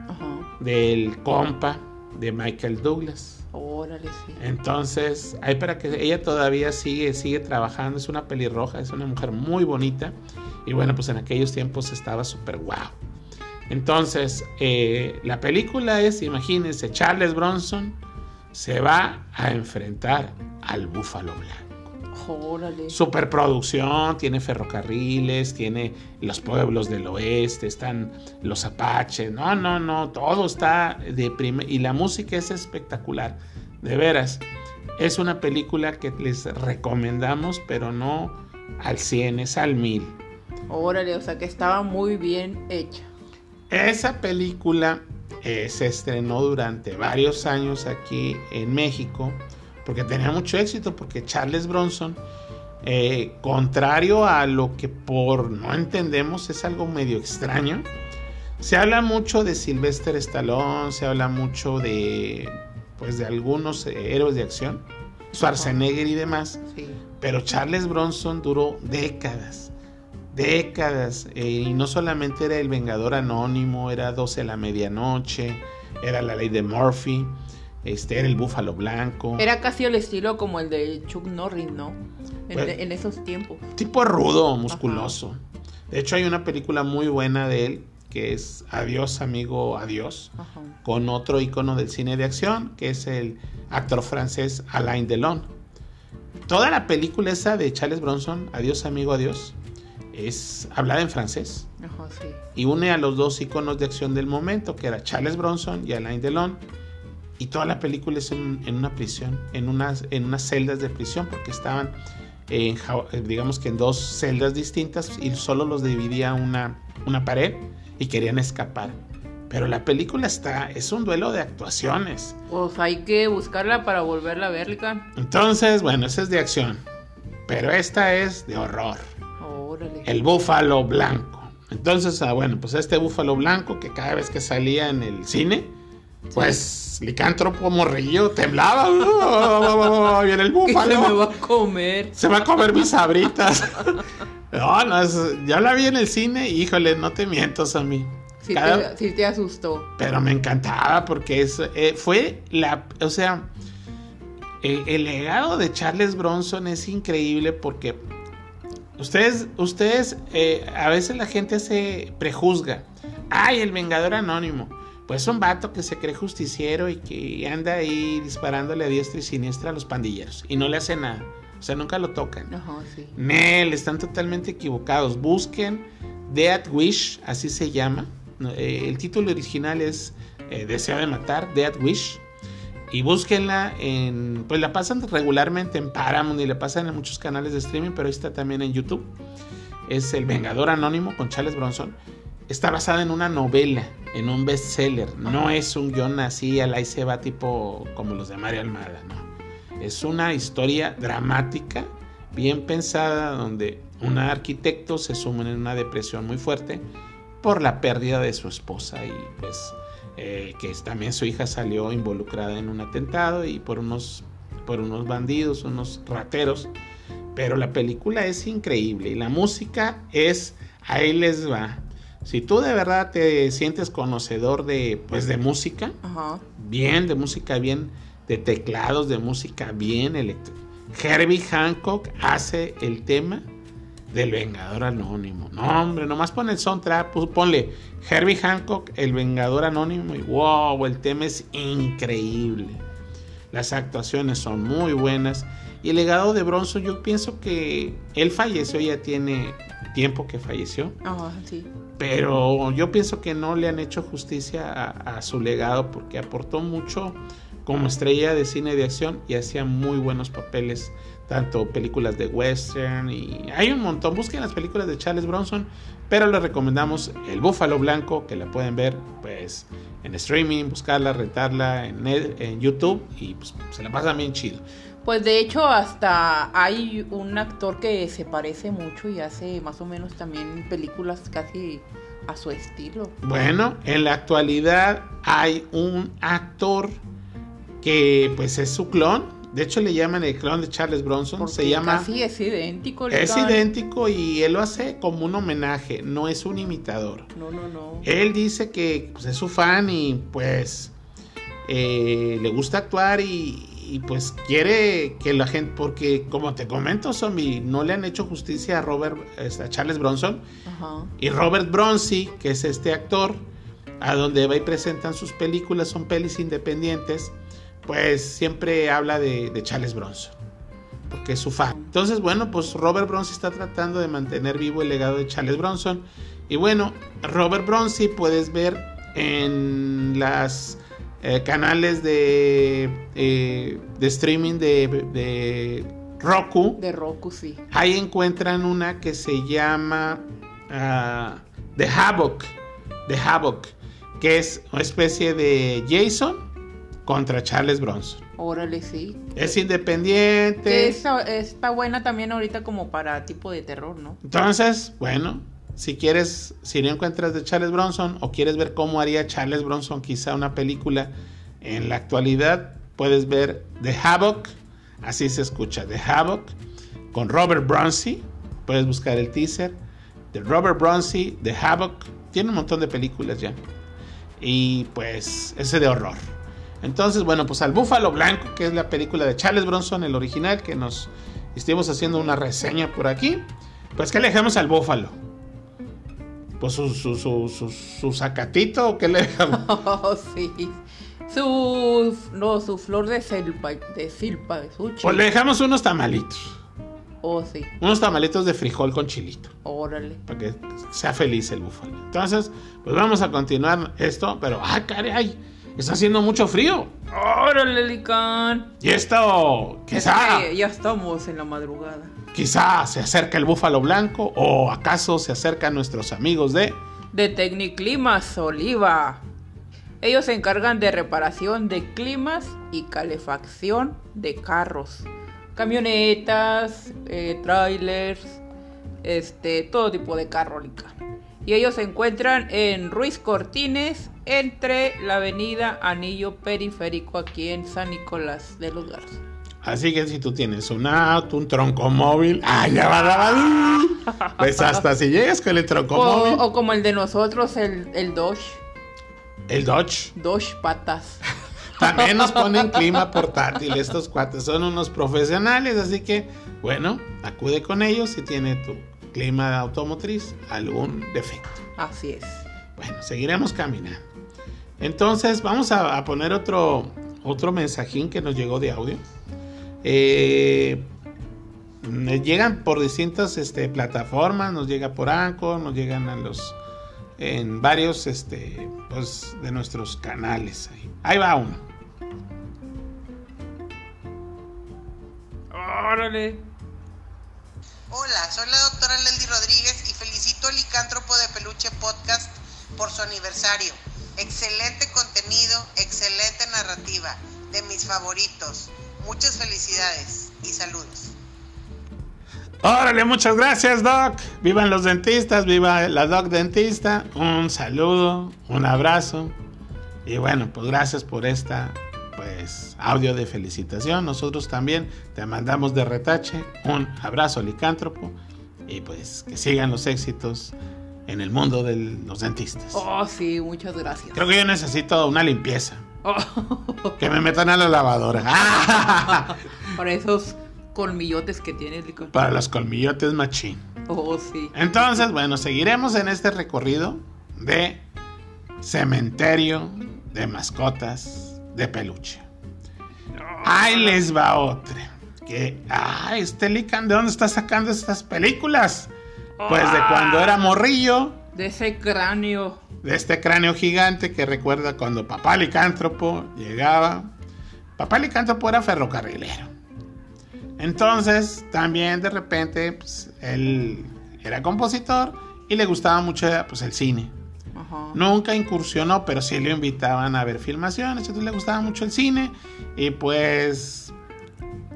Ajá. del compa de Michael Douglas. Órale, sí. Entonces, ahí para que ella todavía sigue, sigue trabajando, es una pelirroja, es una mujer muy bonita. Y bueno, pues en aquellos tiempos estaba súper guau. Entonces, eh, la película es, imagínense, Charles Bronson se va a enfrentar al Búfalo Blanco. Órale. Superproducción, tiene ferrocarriles, tiene los pueblos del oeste, están los apaches, no, no, no, todo está de primer y la música es espectacular, de veras. Es una película que les recomendamos, pero no al 100, es al 1000. Órale, o sea que estaba muy bien hecha. Esa película eh, se estrenó durante varios años aquí en México porque tenía mucho éxito, porque Charles Bronson, eh, contrario a lo que por no entendemos es algo medio extraño, se habla mucho de Sylvester Stallone, se habla mucho de pues de algunos eh, héroes de acción, Schwarzenegger y demás, Sí. pero Charles Bronson duró décadas, décadas. eh, y no solamente era El Vengador Anónimo, era 12 a la medianoche, era La Ley de Murphy, este, era El Búfalo Blanco. Era casi el estilo como el de Chuck Norris, ¿no? En, Pues- en esos tiempos. Tipo rudo, musculoso. De hecho, hay una película muy buena de él que es Adiós, amigo, adiós. Ajá. con otro icono del cine de acción, que es el actor francés Alain Delon. Toda la película esa de Charles Bronson, Adiós amigo, adiós, es hablada en francés Ajá, sí. y une a los dos iconos de acción del momento, que era Charles Bronson y Alain Delon. Y toda la película es en, en una prisión, en unas, en unas celdas de prisión, porque estaban, en, digamos que en dos celdas distintas y solo los dividía una, una pared y querían escapar. Pero la película está, es un duelo de actuaciones. Pues hay que buscarla para volverla a ver, Lican. Entonces, bueno, esa es de acción. Pero esta es de horror. Órale. El búfalo blanco. Entonces, ah, bueno, pues este búfalo blanco que cada vez que salía en el cine, pues licántropo morrillo temblaba. Viene el ¿Qué se me búfalo. va a comer? Se va a comer mis sabritas. No, no, es- ya la vi en el cine híjole, no te mientos a mí. Sí, Cada- te, sí te asustó. pero me encantaba porque es, eh, fue la, o sea, eh, el legado de Charles Bronson es increíble porque ustedes, ustedes, eh, a veces la gente se prejuzga. Ay, el Vengador Anónimo. Pues un vato que se cree justiciero y que anda ahí disparándole a diestra y siniestra a los pandilleros y no le hace nada. O sea, nunca lo tocan. Ajá, sí. Nel, están totalmente equivocados. Busquen Death Wish, así se llama. Eh, el título original es eh, Deseo de matar, Death Wish. Y búsquenla en. Pues la pasan regularmente en Paramount y la pasan en muchos canales de streaming, pero está también en YouTube. Es El Vengador Anónimo con Charles Bronson. Está basada en una novela, en un bestseller. No es un guion así a la y se va tipo como los de Mario Almada, no. Es una historia dramática, bien pensada, donde un arquitecto se suma en una depresión muy fuerte por la pérdida de su esposa y pues eh, que también su hija salió involucrada en un atentado y por unos, por unos bandidos, unos rateros. Pero la película es increíble y la música es, ahí les va. Si tú de verdad te sientes conocedor de, pues, de música, Ajá. bien, de música bien, de teclados, de música bien eléctrica. Herbie Hancock hace el tema del Vengador Anónimo. No, hombre, nomás pon el soundtrack, pues, ponle Herbie Hancock, el Vengador Anónimo y wow, el tema es increíble. Las actuaciones son muy buenas. Y el legado de Bronson, yo pienso que él falleció, ya tiene tiempo que falleció. Sí. Pero yo pienso que no le han hecho justicia a, a su legado porque aportó mucho como estrella de cine de acción y hacía muy buenos papeles, tanto películas de western y hay un montón. Busquen las películas de Charles Bronson, pero les recomendamos El Búfalo Blanco, que la pueden ver pues en streaming, buscarla, rentarla en, en YouTube y pues, se la pasa bien chido. Pues de hecho hasta hay un actor que se parece mucho y hace más o menos también películas casi a su estilo. Bueno, en la actualidad hay un actor que pues es su clon. De hecho le llaman el clon de Charles Bronson. Porque Se llama... Casi es idéntico. Es idéntico y él lo hace como un homenaje, no es un imitador. No, no, no. Él dice que pues, es su fan y pues eh, le gusta actuar y, y, pues quiere que la gente, porque como te comento, Zombie, no le han hecho justicia a Robert, este, a Charles Bronson Ajá. y Robert Bronzy, que es este actor, a donde va y presentan sus películas, son pelis independientes, pues siempre habla de, de Charles Bronson, porque es su fan. Entonces, bueno, pues Robert Bronzy está tratando de mantener vivo el legado de Charles Bronson. Y bueno, Robert Bronzy puedes ver en las eh, canales de, eh, de streaming de, de Roku. De Roku, sí. Ahí encuentran una que se llama ah, The Havoc. The Havoc. Que es una especie de Jason contra Charles Bronson. Órale, sí. Es independiente. Está buena también ahorita como para tipo de terror, ¿no? Entonces, bueno, si quieres, si no encuentras de Charles Bronson o quieres ver cómo haría Charles Bronson quizá una película en la actualidad, puedes ver The Havoc, así se escucha, The Havoc, con Robert Bronzy, puedes buscar el teaser, de Robert Bronzy, de Havoc. Tiene un montón de películas ya. Y pues ese de horror. Entonces, bueno, pues al Búfalo Blanco, que es la película de Charles Bronson, el original, que nos estuvimos haciendo una reseña por aquí. Pues, ¿qué le dejamos al Búfalo? Pues su, su, su, su, su sacatito, ¿o qué le dejamos? Oh, sí. Su. No, su flor de silpa, de silpa, de sushi. Pues le dejamos unos tamalitos. Oh, sí. Unos tamalitos de frijol con chilito. Órale. Para que sea feliz el búfalo. Entonces, pues vamos a continuar esto. Pero, ¡ah, caray! Está haciendo mucho frío. Órale, Lican. Y esto, quizá, Es que ya estamos en la madrugada. Quizá se acerca el búfalo blanco. O acaso se acercan nuestros amigos de. De Tecniclimas Oliva. Ellos se encargan de reparación de climas y calefacción de carros, camionetas, eh, trailers, este, todo tipo de carro, Lica. Y ellos se encuentran en Ruiz Cortines, entre la avenida Anillo Periférico, aquí en San Nicolás de los Garza. Así que si tú tienes un auto, un tronco móvil, ¡ah, ya va! Pues hasta si llegas con el tronco O, móvil, o como el de nosotros, el, el Dodge. el Dodge. Dodge patas. También nos ponen clima portátil. Estos cuates son unos profesionales, así que, bueno, acude con ellos si tiene tu clima automotriz algún defecto. Así es. Bueno, seguiremos caminando. Entonces, vamos a, a poner otro, otro mensajín que nos llegó de audio. Eh, me llegan por distintas este, plataformas, nos llega por Anchor, nos llegan a los en varios este, pues, de nuestros canales. Ahí, ahí va uno. Órale. Hola, soy la doctora Lendy Rodríguez y felicito al Licántropo de Peluche Podcast por su aniversario. Excelente contenido, excelente narrativa, de mis favoritos. Muchas felicidades y saludos. Órale, muchas gracias, Doc. Vivan los dentistas, viva la Doc Dentista. Un saludo, un abrazo. Y bueno, pues gracias por esta pues audio de felicitación. Nosotros también te mandamos de retache un abrazo licántropo y pues que sigan los éxitos en el mundo de los dentistas. Oh, sí, muchas gracias. Creo que yo necesito una limpieza. Oh, Que me metan a la lavadora. para esos colmillotes que tiene el licor. Para los colmillotes machín. Oh, sí. Entonces, bueno, seguiremos en este recorrido de cementerio de mascotas de peluche. Ahí les va otra. Que, ah, este Lican, ¿de dónde está sacando estas películas? Pues de cuando era morrillo, De ese cráneo. de este cráneo gigante que recuerda cuando papá licántropo llegaba. Papá licántropo era ferrocarrilero. Entonces, también de repente, pues, él era compositor y le gustaba mucho pues, el cine. Ajá. Nunca incursionó, pero sí le invitaban a ver filmaciones. Entonces le gustaba mucho el cine. Y pues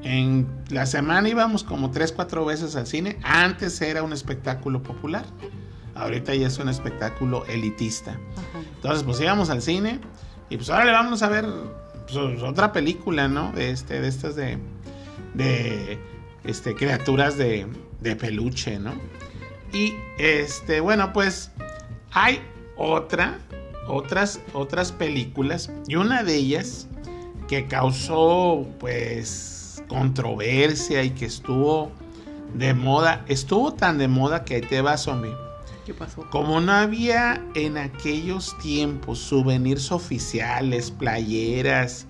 en la semana íbamos como 3, 4 veces al cine. Antes era un espectáculo popular. Ahorita ya es un espectáculo elitista. Ajá. Entonces pues íbamos al cine. Y pues ahora le vamos a ver pues, otra película, ¿no? De, este, de estas de, de este, criaturas de, de peluche, ¿no? Y este, bueno, pues hay otra, otras, otras películas y una de ellas que causó pues controversia y que estuvo de moda, estuvo tan de moda que ahí te va zombie. ¿Qué pasó? Como no había en aquellos tiempos souvenirs oficiales, playeras,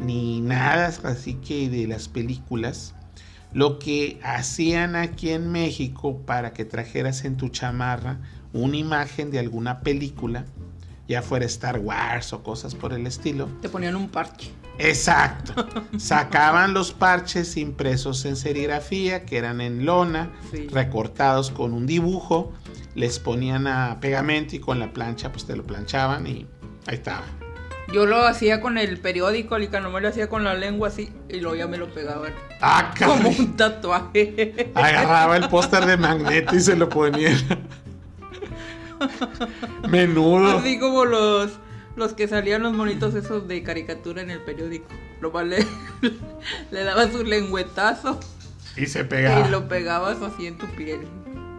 ni nada así que de las películas, lo que hacían aquí en México para que trajeras en tu chamarra una imagen de alguna película, ya fuera Star Wars o cosas por el estilo. Te ponían un parche. Exacto. Sacaban los parches impresos en serigrafía, que eran en lona, Sí. recortados con un dibujo, les ponían a pegamento y con la plancha pues te lo planchaban y ahí estaba. Yo lo hacía con el periódico, Lica, no me lo hacía con la lengua así y luego ya me lo pegaban. Ah, Como un tatuaje. Agarraba el póster de Magneto y se lo ponía. Menudo. Así como los, los que salían los monitos esos de caricatura en el periódico. Lo le, le dabas un lengüetazo Y se y pegaba. lo pegabas así en tu piel.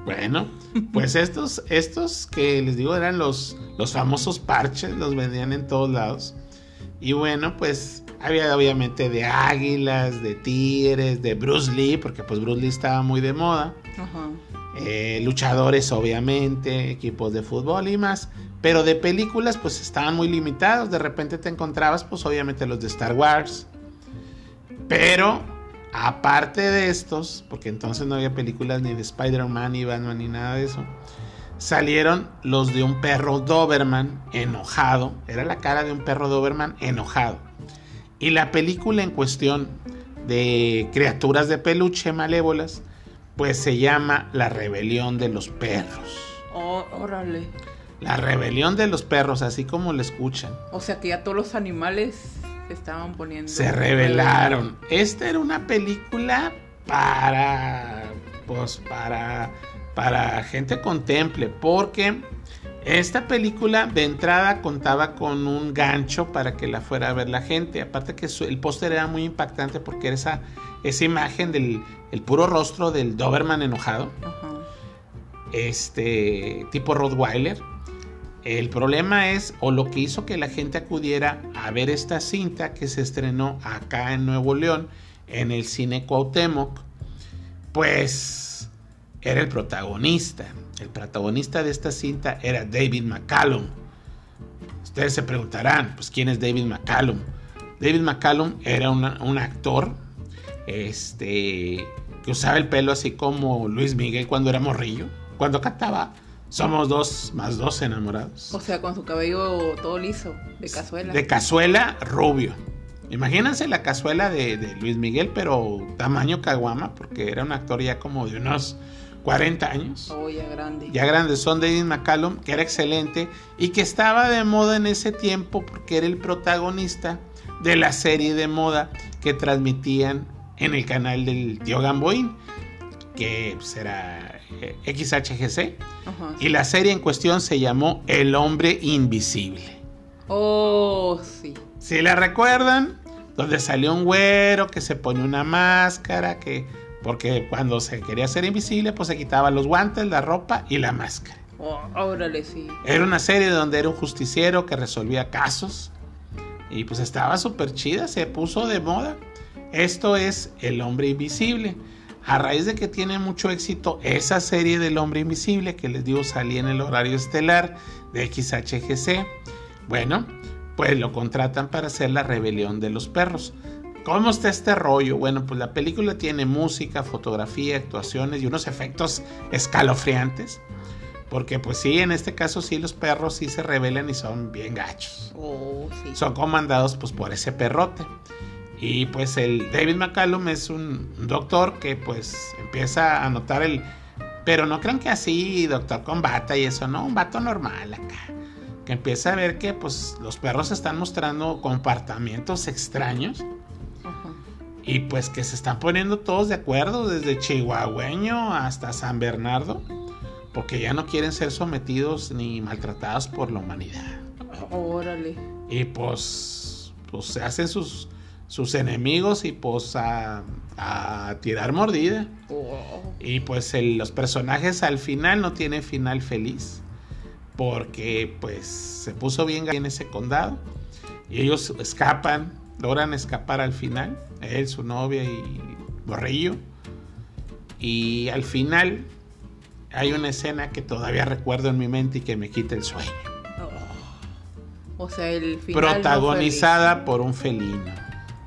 Bueno, pues estos, estos que les digo eran los, los famosos parches, los vendían en todos lados. Y bueno, pues había obviamente de águilas, de tigres, de Bruce Lee, porque pues Bruce Lee estaba muy de moda. Ajá. Eh, luchadores obviamente, equipos de fútbol y más. Pero de películas pues estaban muy limitados. De repente te encontrabas pues obviamente los de Star Wars. Pero aparte de estos, porque entonces no había películas ni de Spider-Man, ni Batman, ni nada de eso. Salieron los de un perro Doberman enojado. Era la cara de un perro Doberman enojado. Y la película en cuestión de criaturas de peluche malévolas, pues se llama La rebelión de los perros. Oh, órale. La rebelión de los perros, así como lo escuchan. O sea que ya todos los animales se estaban poniendo. Se rebelaron. Esta era una película para. Pues para. Para gente contemple. Porque esta película de entrada contaba con un gancho para que la fuera a ver la gente. Aparte que su- el póster era muy impactante porque era esa, esa imagen del el puro rostro del Doberman enojado. Ajá. Este tipo Rottweiler. El problema es, o lo que hizo que la gente acudiera a ver esta cinta que se estrenó acá en Nuevo León, en el cine Cuauhtémoc, pues era el protagonista. El protagonista de esta cinta era David McCallum. Ustedes se preguntarán, pues quién es David McCallum. David McCallum era un actor, este, que usaba el pelo así como Luis Miguel cuando era morrillo, cuando cantaba Somos dos más dos enamorados. O sea, con su cabello todo liso, de cazuela. De cazuela rubio. Imagínense la cazuela de, de Luis Miguel, pero tamaño caguama, porque era un actor ya como de unos 40 años. Oh, ya grande. Ya grandes son David McCallum, que era excelente y que estaba de moda en ese tiempo porque era el protagonista de la serie de moda que transmitían en el canal del tío Gamboín, que pues, era XHGC. Ajá. Y la serie en cuestión se llamó El hombre invisible. Oh, sí. Si la recuerdan, donde salió un güero que se pone una máscara, que porque cuando se quería ser invisible, pues se quitaba los guantes, la ropa y la máscara. Oh, órale, sí. Era una serie donde era un justiciero que resolvía casos y pues estaba súper chida, se puso de moda. Esto es El hombre invisible. A raíz de que tiene mucho éxito esa serie del hombre invisible que les digo salía en el horario estelar de XHGC, bueno, pues lo contratan para hacer la rebelión de los perros. ¿Cómo está este rollo? Bueno, pues la película tiene música, fotografía, actuaciones y unos efectos escalofriantes. Porque pues sí, en este caso sí los perros sí se rebelan y son bien gachos. Oh, sí. Son comandados pues por ese perrote. Y pues el David McCallum es un doctor que pues empieza a notar el... Pero no crean que así, doctor con bata y eso, no, un vato normal acá. Que empieza a ver que pues los perros están mostrando comportamientos extraños. Ajá. Y pues que se están poniendo todos de acuerdo, desde Chihuahueño hasta San Bernardo, porque ya no quieren ser sometidos ni maltratados por la humanidad. Órale. Y pues, pues se hacen sus, sus enemigos y pues a, a tirar mordida. Oh. Y pues el- los personajes al final no tienen final feliz. Porque pues se puso bien en ese condado. Y ellos escapan, logran escapar al final. Él, su novia y Borrillo. Y al final hay una escena que todavía recuerdo en mi mente y que me quita el sueño. O sea, el final. no Protagonizada por un felino.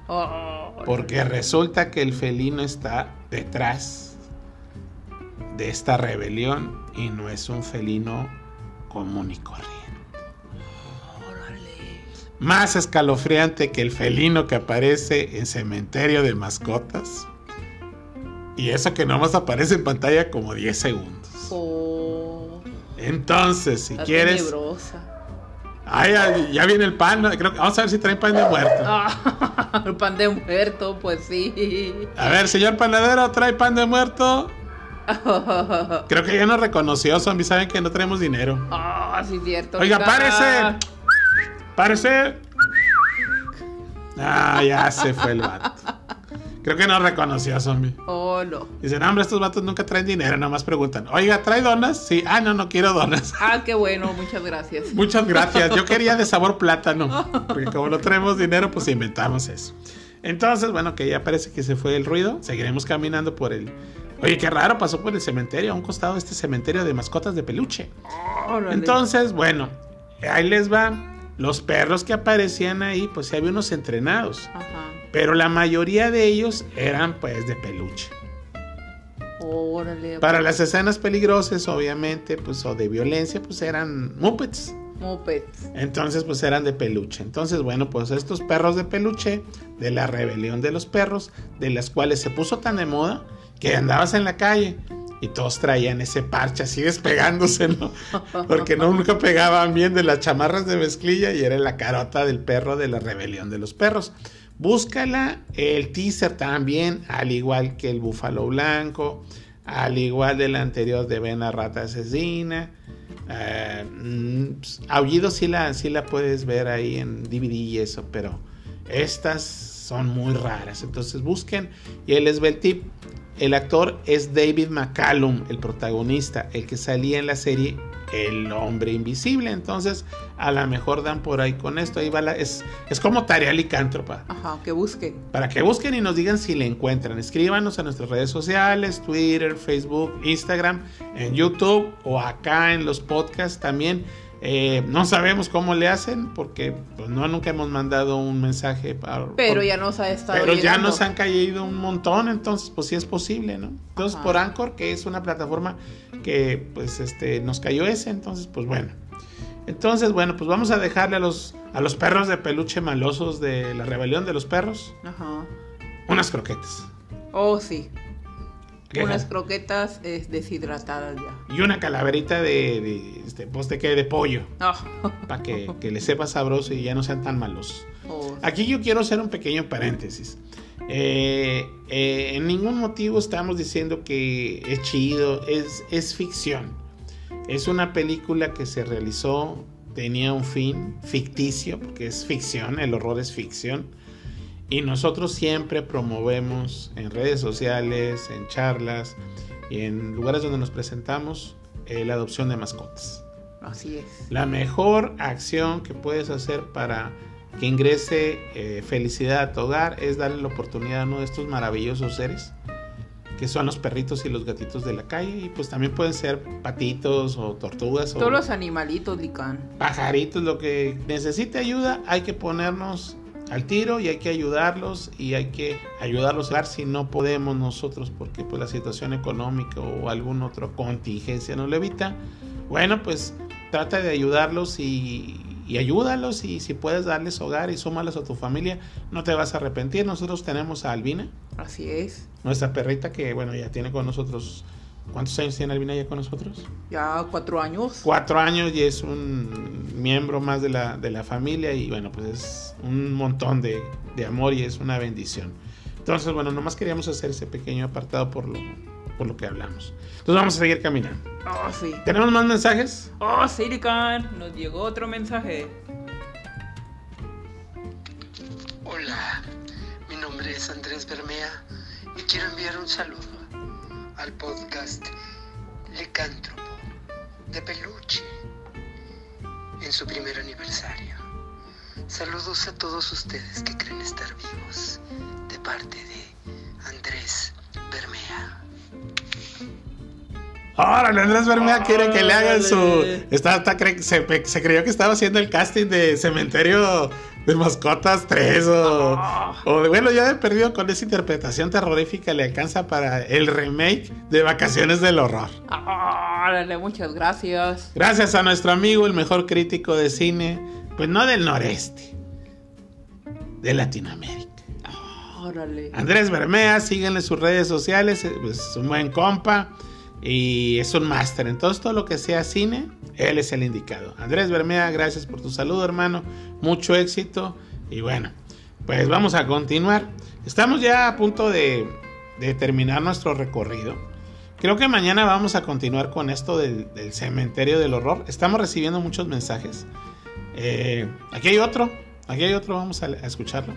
Oh, Porque resulta que el felino está detrás de esta rebelión y no es un felino común y corriente. Más escalofriante que el felino que aparece en Cementerio de Mascotas. Y eso que nomás aparece en pantalla como 10 segundos. Oh. Entonces, si quieres... tenebrosa. Ay, ya, ya viene el pan. ¿no? Creo que vamos a ver si traen pan de muerto. El pan de muerto, pues sí. A ver, señor panadero, ¿trae pan de muerto? Creo que ya nos reconoció, zombie. Saben que no tenemos dinero. Ah, sí, cierto. Oiga, párese. Párese. Ah, ya se fue el vato. Creo que no reconoció, zombie. Oh, no. Dicen, hombre, estos vatos nunca traen dinero, nada más preguntan. Oiga, ¿trae donas? Sí. Ah, no, no quiero donas. Ah, qué bueno, muchas gracias. Muchas gracias. Yo quería de sabor plátano. Porque como no traemos dinero, pues inventamos eso. Entonces, bueno, que ya parece que se fue el ruido. Seguiremos caminando por el. Oye, qué raro, pasó por el cementerio, a un costado de este cementerio de mascotas de peluche. Órale. Entonces, bueno, ahí les va. Los perros que aparecían ahí, pues sí había unos entrenados. Ajá. Pero la mayoría de ellos eran pues de peluche. Órale. Para las escenas peligrosas, obviamente, pues, o de violencia, pues eran muppets. Mopeds. Entonces, pues eran de peluche. Entonces, bueno, pues estos perros de peluche, de la rebelión de los perros, de las cuales se puso tan de moda que andabas en la calle y todos traían ese parche así despegándose, ¿no? Porque no, nunca pegaban bien de las chamarras de mezclilla y era la carota del perro de la rebelión de los perros. Búscala, el teaser también, al igual que el búfalo blanco, al igual del anterior de Ven a Rata Asesina. Eh, mm, Aullido sí la, sí la puedes ver ahí en DVD y eso, pero estas son muy raras. Entonces busquen y él les ve tip. El actor es David McCallum, el protagonista, el que salía en la serie El Hombre Invisible. Entonces, a lo mejor dan por ahí con esto. Ahí va la- es, es como tarea licántropa. Ajá, que busquen. Para que busquen y nos digan si le encuentran. Escríbanos a nuestras redes sociales, Twitter, Facebook, Instagram, en YouTube o acá en los podcasts también. Eh, no sabemos cómo le hacen porque pues, no nunca hemos mandado un mensaje. para- Pero por- ya nos ha estado pero ya nos han caído un montón, entonces pues sí es posible, ¿no? Entonces Ajá. por Anchor, que es una plataforma que pues este nos cayó ese, entonces pues bueno. Entonces, bueno, pues vamos a dejarle a los a los perros de peluche malosos de la rebelión de los perros Ajá. unas croquetas. Oh, sí. ¿Qué? Unas croquetas deshidratadas ya. Y una calaverita de, de este pues de qué de pollo Ah. para que, que le sepa sabroso y ya no sean tan malos. Oh, Aquí yo quiero hacer un pequeño paréntesis. Eh, eh, en ningún motivo estamos diciendo que es chido, es, es ficción. Es una película que se realizó, tenía un fin ficticio, porque es ficción, el horror es ficción. Y nosotros siempre promovemos en redes sociales, en charlas y en lugares donde nos presentamos eh, la adopción de mascotas. así es. La mejor acción que puedes hacer para que ingrese eh, felicidad a tu hogar es darle la oportunidad a uno de estos maravillosos seres que son los perritos y los gatitos de la calle y pues también pueden ser patitos o tortugas o Todos los animalitos, Lican. pajaritos, lo que necesite ayuda hay que ponernos al tiro y hay que ayudarlos y hay que ayudarlos a si no podemos nosotros porque pues la situación económica o alguna otra contingencia no lo evita. Bueno, pues trata de ayudarlos y, y ayúdalos y si puedes darles hogar y súmalos a tu familia, no te vas a arrepentir. Nosotros tenemos a Albina, Así es. nuestra perrita que bueno, ya tiene con nosotros ¿Cuántos años tiene Albina ya con nosotros? Ya cuatro años. Cuatro años y es un miembro más de la, de la familia y bueno, pues es un montón de, de amor y es una bendición. Entonces, bueno, nomás queríamos hacer ese pequeño apartado por lo, por lo que hablamos. Entonces vamos a seguir caminando. Oh, sí. ¿Tenemos más mensajes? Oh, sí, Lican. Nos llegó otro mensaje. Hola, mi nombre es Andrés Bermea y quiero enviar un saludo al podcast Licántropo de Peluche en su primer aniversario. Saludos a todos ustedes que creen estar vivos de parte de Andrés Bermea. Órale, Andrés Bermea quiere que le hagan su. Está, está cre- se, pe- se creyó que estaba haciendo el casting de Cementerio de Mascotas 3 o, Ah. o de- bueno, ya de perdido con esa interpretación terrorífica le alcanza para el remake de Vacaciones del Horror. Ah, Órale, muchas gracias. Gracias a nuestro amigo, el mejor crítico de cine, pues no del noreste, de Latinoamérica. Órale. Andrés Bermea, síganle sus redes sociales, es un buen compa y es un máster. Entonces, todo lo que sea cine, él es el indicado. Andrés Bermea, gracias por tu saludo, hermano. Mucho éxito. Y bueno, pues vamos a continuar. Estamos ya a punto de, terminar nuestro recorrido. Creo que mañana vamos a continuar con esto del, cementerio del horror. Estamos recibiendo muchos mensajes. Eh, aquí hay otro. Aquí hay otro. Vamos a escucharlo.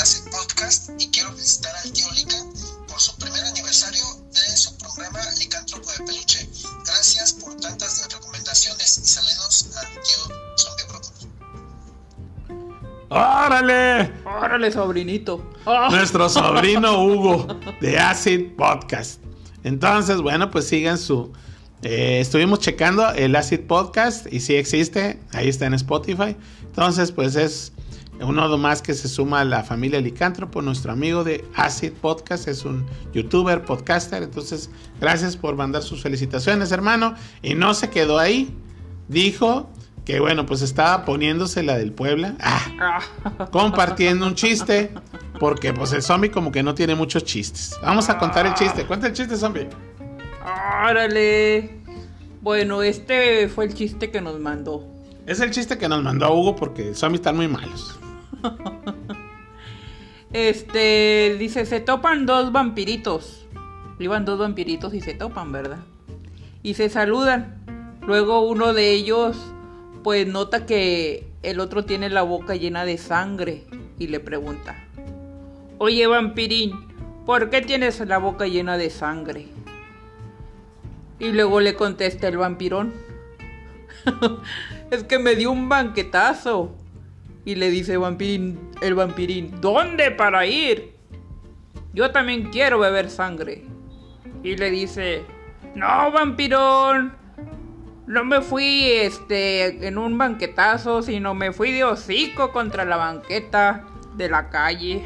Acid Podcast y quiero felicitar al tío Lica por su primer aniversario de su programa Licántropo de Peluche. Gracias por tantas recomendaciones y saludos al tío Zombie Brócoli. ¡Órale! Órale, sobrinito. Nuestro sobrino Hugo de Acid Podcast. Entonces, bueno, pues sigan su. eh, estuvimos checando el Acid Podcast y sí existe, ahí está en Spotify. Entonces, pues es uno más que se suma a la familia Licántropo. Nuestro amigo de Acid Podcast es un youtuber, podcaster. Entonces, gracias por mandar sus felicitaciones, hermano. Y no se quedó ahí. Dijo que, bueno, pues estaba poniéndose la del Puebla. Ah, compartiendo un chiste. Porque pues el zombie como que no tiene muchos chistes. Vamos a contar el chiste. Cuenta el chiste, zombie. Órale. Bueno, este fue el chiste que nos mandó. Es el chiste que nos mandó Hugo porque zombie están muy malos. Este dice, se topan dos vampiritos. Iban dos vampiritos y se topan, ¿verdad? Y se saludan. Luego uno de ellos pues nota que el otro tiene la boca llena de sangre y le pregunta, Oye vampirín, ¿por qué tienes la boca llena de sangre? Y luego le contesta el vampirón, es que me dio un banquetazo. Y le dice vampirín, el vampirín, ¿dónde para ir? Yo también quiero beber sangre. Y le dice, no, vampirón, no me fui este en un banquetazo, sino me fui de hocico contra la banqueta de la calle.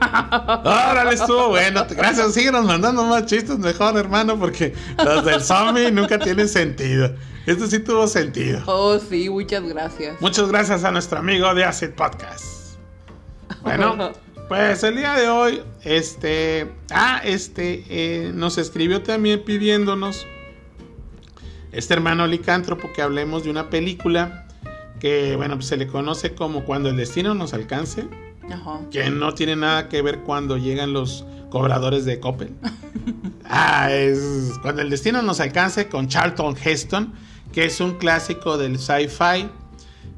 Órale, estuvo bueno. Gracias, síguenos mandando más chistes mejor, hermano, porque los del zombie nunca tienen sentido. Esto sí tuvo sentido. Oh, sí, muchas gracias. Muchas gracias a nuestro amigo de Acid Podcast. Bueno, pues el día de hoy, este, ah, este, eh, nos escribió también pidiéndonos, este hermano licántropo, que hablemos de una película que, bueno, pues se le conoce como Cuando el destino nos alcance, Ajá. que no tiene nada que ver cuando llegan los cobradores de Coppel. ah, es Cuando el destino nos alcance con Charlton Heston, que es un clásico del sci-fi.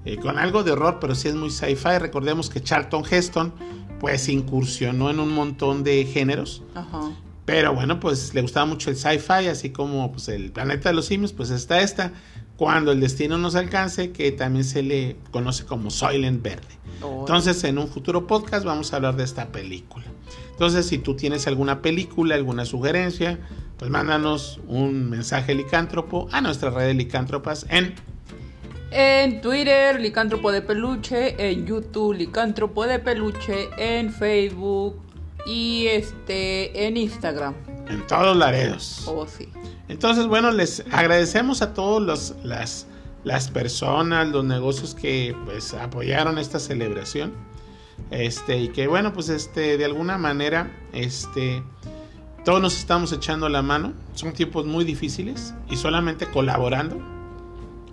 eh, con algo de horror, pero sí es muy sci-fi. Recordemos que Charlton Heston, pues incursionó en un montón de géneros. Ajá. Pero bueno, pues le gustaba mucho el sci-fi, así como pues, el planeta de los simios, pues está esta. Cuando el destino nos alcance, que también se le conoce como Soylent Verde. Oh, Entonces, en un futuro podcast vamos a hablar de esta película. Entonces, si tú tienes alguna película, alguna sugerencia, pues mándanos un mensaje licántropo a nuestra red de licántropas en En Twitter, Licántropo de Peluche. En YouTube, Licántropo de Peluche. En Facebook. Y este, en Instagram. En todos laredos. Oh, sí. Entonces, bueno, les agradecemos a todos los, las, las personas, los negocios que pues apoyaron esta celebración. Este, y que bueno, pues este, de alguna manera, este, todos nos estamos echando la mano. Son tiempos muy difíciles y solamente colaborando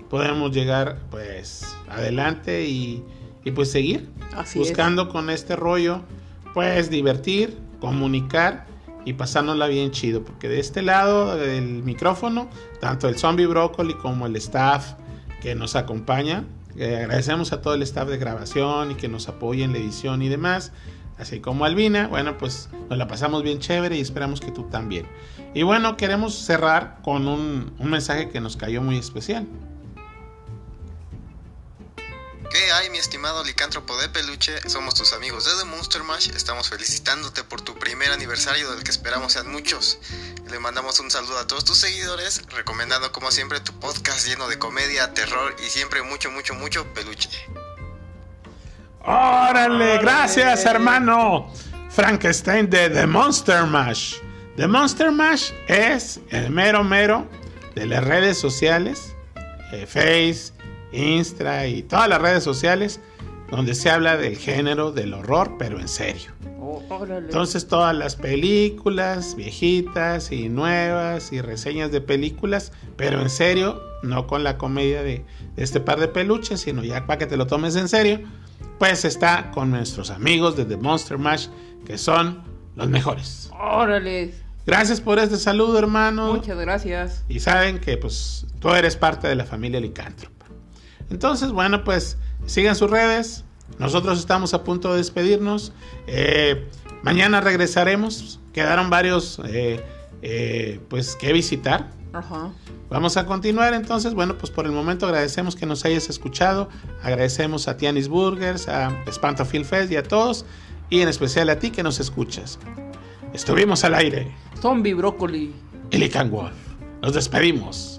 podemos llegar pues adelante y, y, pues seguir Así buscando con este rollo, pues divertir, comunicar y pasárnosla bien chido. Porque de este lado del micrófono, tanto el zombie brócoli como el staff que nos acompaña, eh, agradecemos a todo el staff de grabación y que nos apoya en la edición y demás. Así como Albina, bueno, pues nos la pasamos bien chévere y esperamos que tú también. Y bueno, queremos cerrar con un, un mensaje que nos cayó muy especial. ¿Qué hay, mi estimado licántropo de peluche? Somos tus amigos de The Monster Mash. Estamos felicitándote por tu primer aniversario, del que esperamos sean muchos. Le mandamos un saludo a todos tus seguidores, recomendando como siempre tu podcast lleno de comedia, terror y siempre mucho, mucho, mucho peluche. ¡Órale! Gracias, hermano. Frankenstein de The Monster Mash. The Monster Mash es el mero mero de las redes sociales, eh, Face, Insta y todas las redes sociales donde se habla del género del horror, pero en serio. Oh. Entonces todas las películas viejitas y nuevas y reseñas de películas, pero en serio, no con la comedia de, de este par de peluches, sino ya para que te lo tomes en serio, pues está con nuestros amigos de The Monster Mash, que son los mejores. Órale. Gracias por este saludo, hermano. Muchas gracias. Y saben que pues tú eres parte de la familia Licántropa. Entonces, bueno, pues sigan sus redes, nosotros estamos a punto de despedirnos. Eh, mañana regresaremos. Quedaron varios eh, eh, pues que visitar. Ajá. Vamos a continuar entonces. Bueno, pues por el momento agradecemos que nos hayas escuchado. Agradecemos a Tianis Burgers, a Espanto Film Fest y a todos. Y en especial a ti que nos escuchas. Estuvimos al aire. Zombie Brócoli. Y Lican Wolf. Nos despedimos.